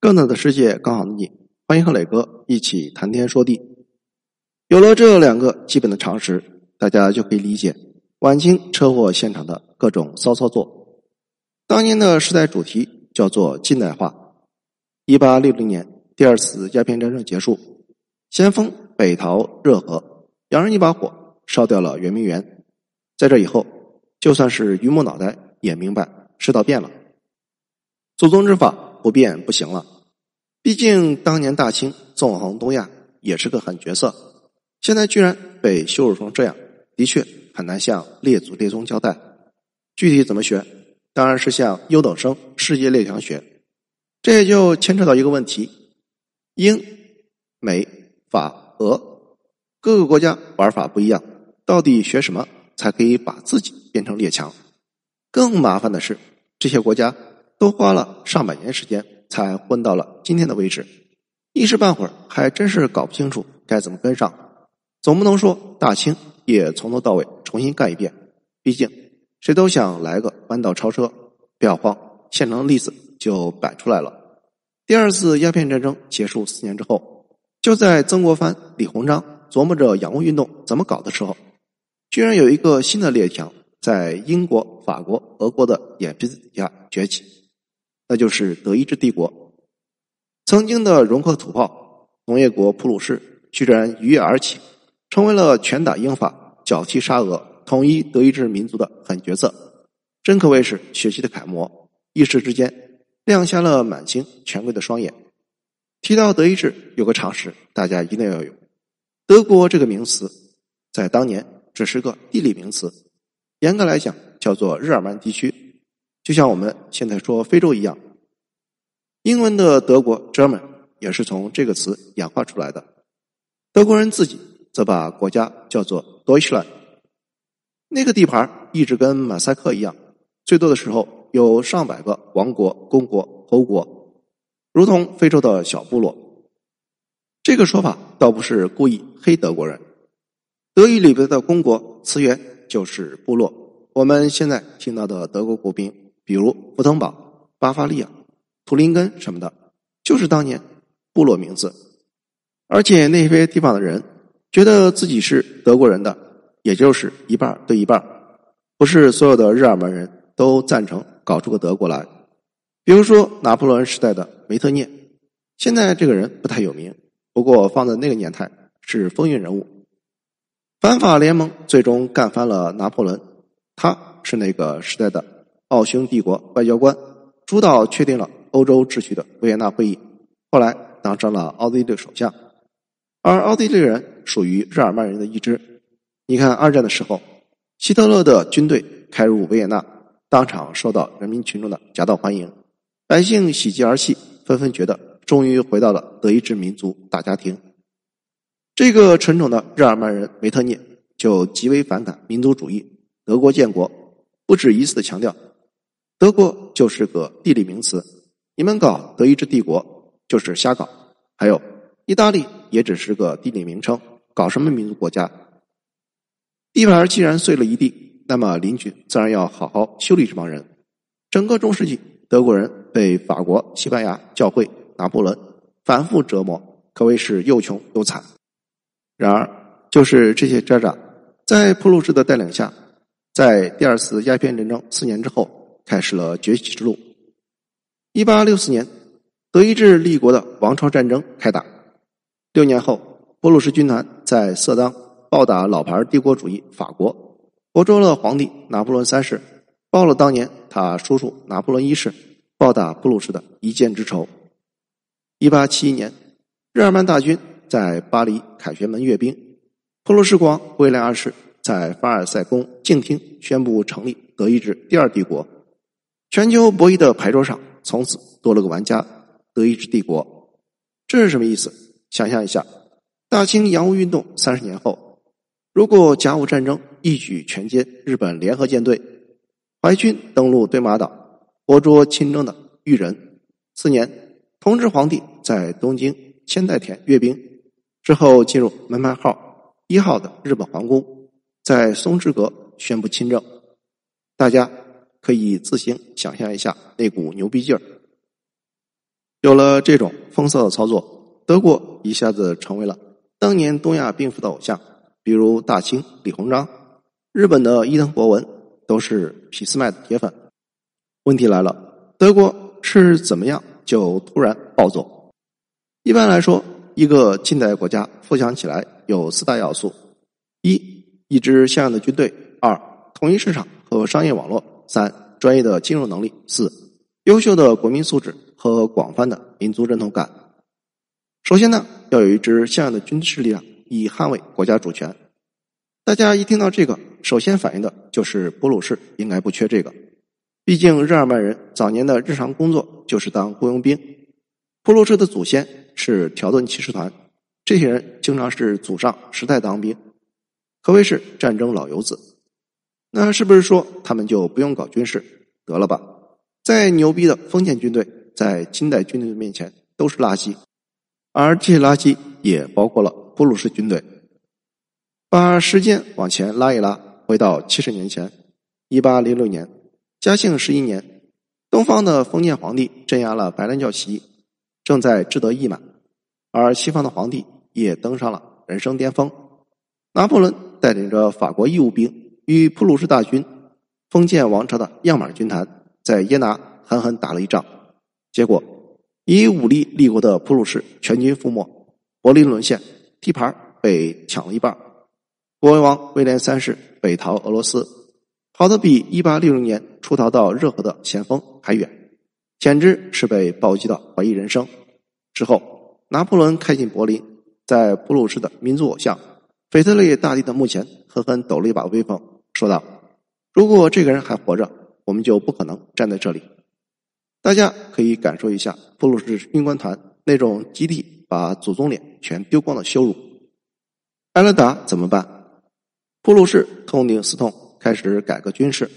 更大的世界更好的你，欢迎和磊哥一起谈天说地。有了这两个基本的常识，大家就可以理解晚清车祸现场的各种骚操作。当年的时代主题叫做近代化。一八六零年，第二次鸦片战争结束，咸丰北逃热河，洋人一把火烧掉了圆明园。在这以后，就算是榆木脑袋也明白世道变了，祖宗之法。不变不行了，毕竟当年大清纵横东亚也是个狠角色，现在居然被羞辱成这样，的确很难向列祖列宗交代。具体怎么学，当然是向优等生世界列强学。这也就牵扯到一个问题：英、美、法、俄各个国家玩法不一样，到底学什么才可以把自己变成列强？更麻烦的是，这些国家。都花了上百年时间才混到了今天的位置，一时半会儿还真是搞不清楚该怎么跟上。总不能说大清也从头到尾重新干一遍，毕竟谁都想来个弯道超车。不要慌，现成的例子就摆出来了。第二次鸦片战争结束四年之后，就在曾国藩、李鸿章琢磨着洋务运动怎么搞的时候，居然有一个新的列强在英国、法国、俄国的眼皮子底下崛起。那就是德意志帝国，曾经的容克土炮农业国普鲁士，居然一跃而起，成为了拳打英法、脚踢沙俄、统一德意志民族的狠角色，真可谓是学习的楷模。一时之间，亮瞎了满清权贵的双眼。提到德意志，有个常识，大家一定要有：德国这个名词，在当年只是个地理名词，严格来讲，叫做日耳曼地区。就像我们现在说非洲一样，英文的德国 German 也是从这个词演化出来的。德国人自己则把国家叫做 Deutschland。那个地盘一直跟马赛克一样，最多的时候有上百个王国、公国、侯国，如同非洲的小部落。这个说法倒不是故意黑德国人。德语里边的公国词源就是部落。我们现在听到的德国国兵。比如福腾堡、巴伐利亚、图林根什么的，就是当年部落名字。而且那些地方的人觉得自己是德国人的，也就是一半对一半，不是所有的日耳曼人都赞成搞出个德国来。比如说拿破仑时代的梅特涅，现在这个人不太有名，不过放在那个年代是风云人物。反法联盟最终干翻了拿破仑，他是那个时代的。奥匈帝国外交官主导确定了欧洲秩序的维也纳会议，后来当上了奥地利首相。而奥地利人属于日耳曼人的一支。你看，二战的时候，希特勒的军队开入维也纳，当场受到人民群众的夹道欢迎，百姓喜极而泣，纷纷觉得终于回到了德意志民族大家庭。这个纯种的日耳曼人梅特涅就极为反感民族主义，德国建国，不止一次的强调。德国就是个地理名词，你们搞德意志帝国就是瞎搞。还有，意大利也只是个地理名称，搞什么民族国家？地盘既然碎了一地，那么邻居自然要好好修理这帮人。整个中世纪，德国人被法国、西班牙、教会、拿破仑反复折磨，可谓是又穷又惨。然而，就是这些渣渣，在普鲁士的带领下，在第二次鸦片战争四年之后。开始了崛起之路。一八六四年，德意志立国的王朝战争开打。六年后，普鲁士军团在色当暴打老牌帝国主义法国，活捉了皇帝拿破仑三世，报了当年他叔叔拿破仑一世暴打普鲁士的一箭之仇。一八七一年，日耳曼大军在巴黎凯旋门阅兵，普鲁士国王威廉二世在凡尔赛宫静听宣布成立德意志第二帝国。全球博弈的牌桌上，从此多了个玩家——德意志帝国。这是什么意思？想象一下，大清洋务运动三十年后，如果甲午战争一举全歼日本联合舰队，淮军登陆对马岛，活捉亲征的裕仁。次年，同治皇帝在东京千代田阅兵之后，进入门牌号一号的日本皇宫，在松之阁宣布亲政。大家。可以自行想象一下那股牛逼劲儿。有了这种风骚的操作，德国一下子成为了当年东亚病夫的偶像，比如大清李鸿章、日本的伊藤博文都是俾斯麦的铁粉。问题来了，德国是怎么样就突然暴走？一般来说，一个近代国家富强起来有四大要素：一、一支像样的军队；二、统一市场和商业网络；三、专业的金融能力；四、优秀的国民素质。和广泛的民族认同感。首先呢，要有一支像样的军事力量，以捍卫国家主权。大家一听到这个，首先反应的就是普鲁士应该不缺这个。毕竟日耳曼人早年的日常工作就是当雇佣兵，普鲁士的祖先是条顿骑士团，这些人经常是祖上十代当兵，可谓是战争老油子。那是不是说他们就不用搞军事？得了吧，再牛逼的封建军队。在清代军队的面前都是垃圾，而这些垃圾也包括了普鲁士军队。把时间往前拉一拉，回到七十年前，一八零六年，嘉庆十一年，东方的封建皇帝镇压了白莲教起义，正在志得意满，而西方的皇帝也登上了人生巅峰。拿破仑带领着法国义务兵与普鲁士大军，封建王朝的样板军团，在耶拿狠狠打了一仗。结果，以武力立国的普鲁士全军覆没，柏林沦陷，地盘被抢了一半。国王威廉三世北逃俄罗斯，跑得比一八六零年出逃到热河的咸丰还远，简直是被暴击到怀疑人生。之后，拿破仑开进柏林，在普鲁士的民族偶像腓特烈大帝的墓前狠狠抖了一把威风，说道：“如果这个人还活着，我们就不可能站在这里。”大家可以感受一下普鲁士军官团那种集体把祖宗脸全丢光的羞辱。挨了打怎么办？普鲁士痛定思痛，开始改革军事。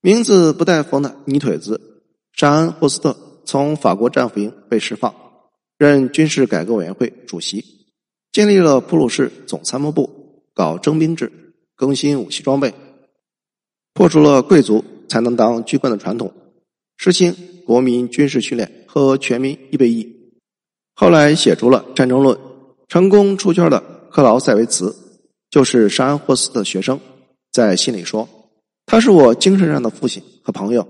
名字不带缝的泥腿子沙恩霍斯特从法国战俘营被释放，任军事改革委员会主席，建立了普鲁士总参谋部，搞征兵制，更新武器装备，破除了贵族才能当军官的传统。实行国民军事训练和全民预备役，后来写出了《战争论》，成功出圈的克劳塞维茨就是沙恩霍斯的学生，在信里说：“他是我精神上的父亲和朋友。”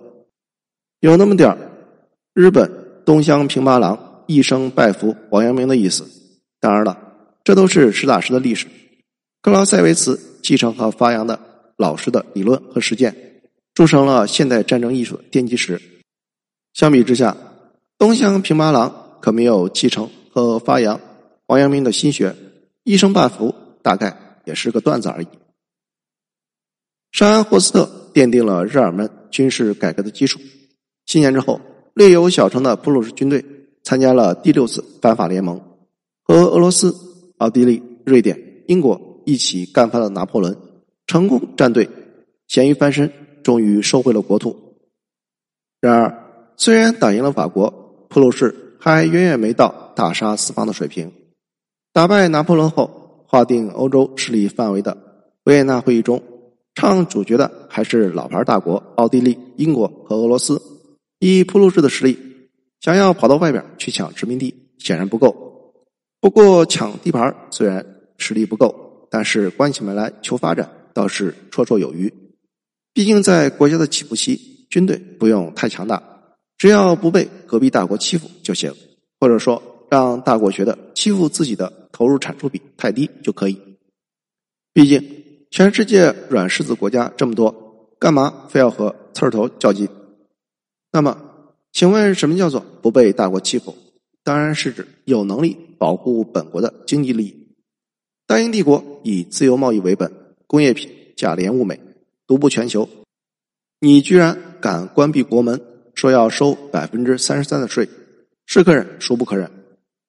有那么点日本东乡平八郎一生拜服王阳明的意思。当然了，这都是实打实的历史。克劳塞维茨继承和发扬的老师的理论和实践，铸成了现代战争艺术的奠基石。相比之下，东乡平八郎可没有继承和发扬王阳明的心学，一生半福大概也是个段子而已。沙恩霍斯特奠定了日耳曼军事改革的基础。七年之后，略有小成的普鲁士军队参加了第六次反法联盟，和俄罗斯、奥地利、瑞典、英国一起干翻了拿破仑，成功站队，咸鱼翻身，终于收回了国土。然而。虽然打赢了法国，普鲁士还远远没到大杀四方的水平。打败拿破仑后，划定欧洲势力范围的维也纳会议中，唱主角的还是老牌大国奥地利、英国和俄罗斯。以普鲁士的实力，想要跑到外边去抢殖民地，显然不够。不过抢地盘虽然实力不够，但是关起门来求发展倒是绰绰有余。毕竟在国家的起步期，军队不用太强大。只要不被隔壁大国欺负就行，或者说让大国觉得欺负自己的投入产出比太低就可以。毕竟全世界软柿子国家这么多，干嘛非要和刺儿头较劲？那么，请问什么叫做不被大国欺负？当然是指有能力保护本国的经济利益。大英帝国以自由贸易为本，工业品价廉物美，独步全球。你居然敢关闭国门？说要收百分之三十三的税，是可忍，孰不可忍？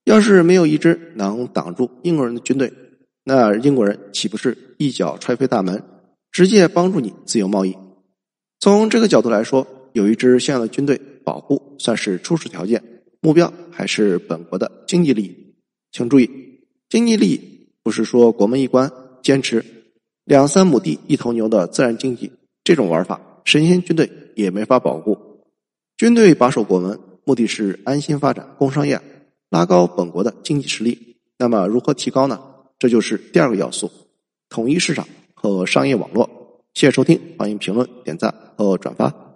要是没有一支能挡住英国人的军队，那英国人岂不是一脚踹飞大门，直接帮助你自由贸易？从这个角度来说，有一支像样的军队保护算是初始条件，目标还是本国的经济利益。请注意，经济利益不是说国门一关，坚持两三亩地一头牛的自然经济这种玩法，神仙军队也没法保护。军队把守国门，目的是安心发展工商业，拉高本国的经济实力。那么如何提高呢？这就是第二个要素：统一市场和商业网络。谢谢收听，欢迎评论、点赞和转发。